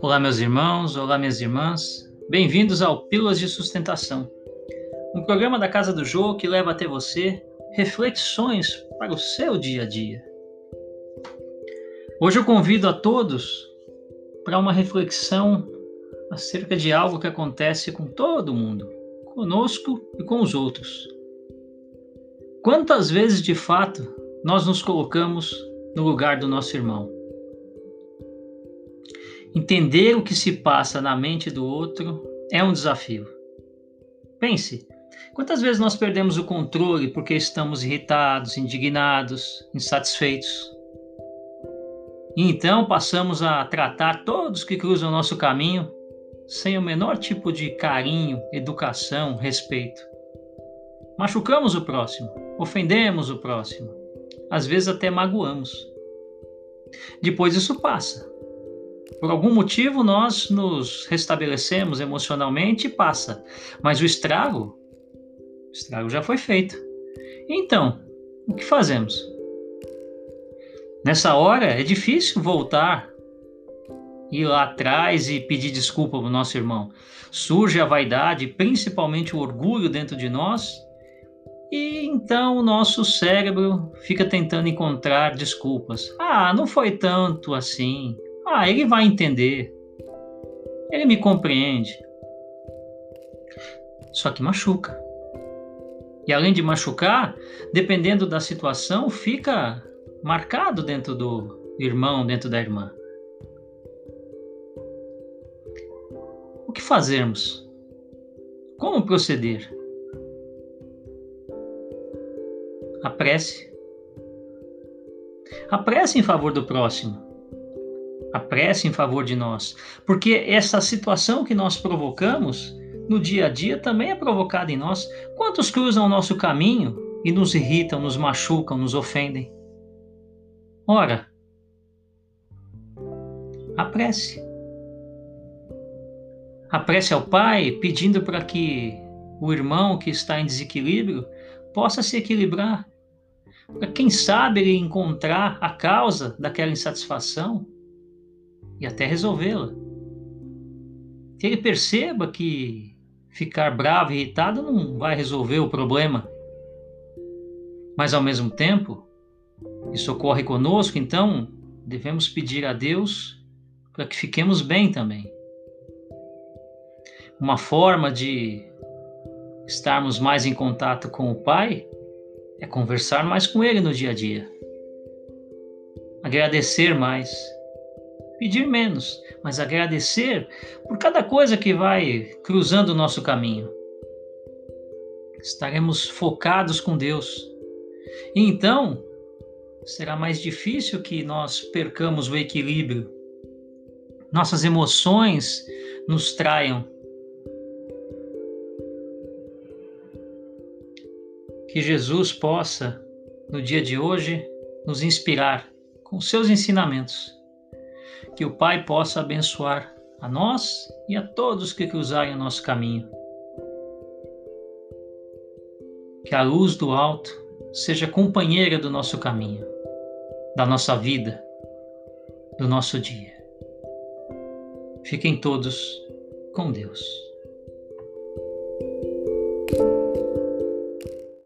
Olá, meus irmãos, olá, minhas irmãs. Bem-vindos ao Pílulas de Sustentação, um programa da Casa do Jô que leva até você reflexões para o seu dia a dia. Hoje eu convido a todos para uma reflexão acerca de algo que acontece com todo mundo, conosco e com os outros. Quantas vezes de fato nós nos colocamos no lugar do nosso irmão? Entender o que se passa na mente do outro é um desafio. Pense, quantas vezes nós perdemos o controle porque estamos irritados, indignados, insatisfeitos? E então passamos a tratar todos que cruzam nosso caminho sem o menor tipo de carinho, educação, respeito. Machucamos o próximo, ofendemos o próximo, às vezes até magoamos. Depois isso passa por algum motivo nós nos restabelecemos emocionalmente e passa. Mas o estrago, o estrago já foi feito. Então, o que fazemos? Nessa hora é difícil voltar, ir lá atrás e pedir desculpa para o nosso irmão. Surge a vaidade, principalmente o orgulho dentro de nós, e então o nosso cérebro fica tentando encontrar desculpas. Ah, não foi tanto assim. Ah, ele vai entender. Ele me compreende. Só que machuca. E além de machucar, dependendo da situação, fica marcado dentro do irmão, dentro da irmã. O que fazermos? Como proceder? A prece. A prece em favor do próximo a prece em favor de nós, porque essa situação que nós provocamos no dia a dia também é provocada em nós. Quantos cruzam o nosso caminho e nos irritam, nos machucam, nos ofendem? Ora, a prece. A prece ao Pai pedindo para que o irmão que está em desequilíbrio possa se equilibrar. Para quem sabe ele encontrar a causa daquela insatisfação e até resolvê-la. Que ele perceba que ficar bravo e irritado não vai resolver o problema. Mas ao mesmo tempo, isso ocorre conosco, então devemos pedir a Deus para que fiquemos bem também. Uma forma de estarmos mais em contato com o Pai é conversar mais com Ele no dia a dia, agradecer mais pedir menos, mas agradecer por cada coisa que vai cruzando o nosso caminho. Estaremos focados com Deus. E então será mais difícil que nós percamos o equilíbrio. Nossas emoções nos traiam. Que Jesus possa, no dia de hoje, nos inspirar com seus ensinamentos que o Pai possa abençoar a nós e a todos que cruzarem o nosso caminho. Que a luz do alto seja companheira do nosso caminho, da nossa vida, do nosso dia. Fiquem todos com Deus.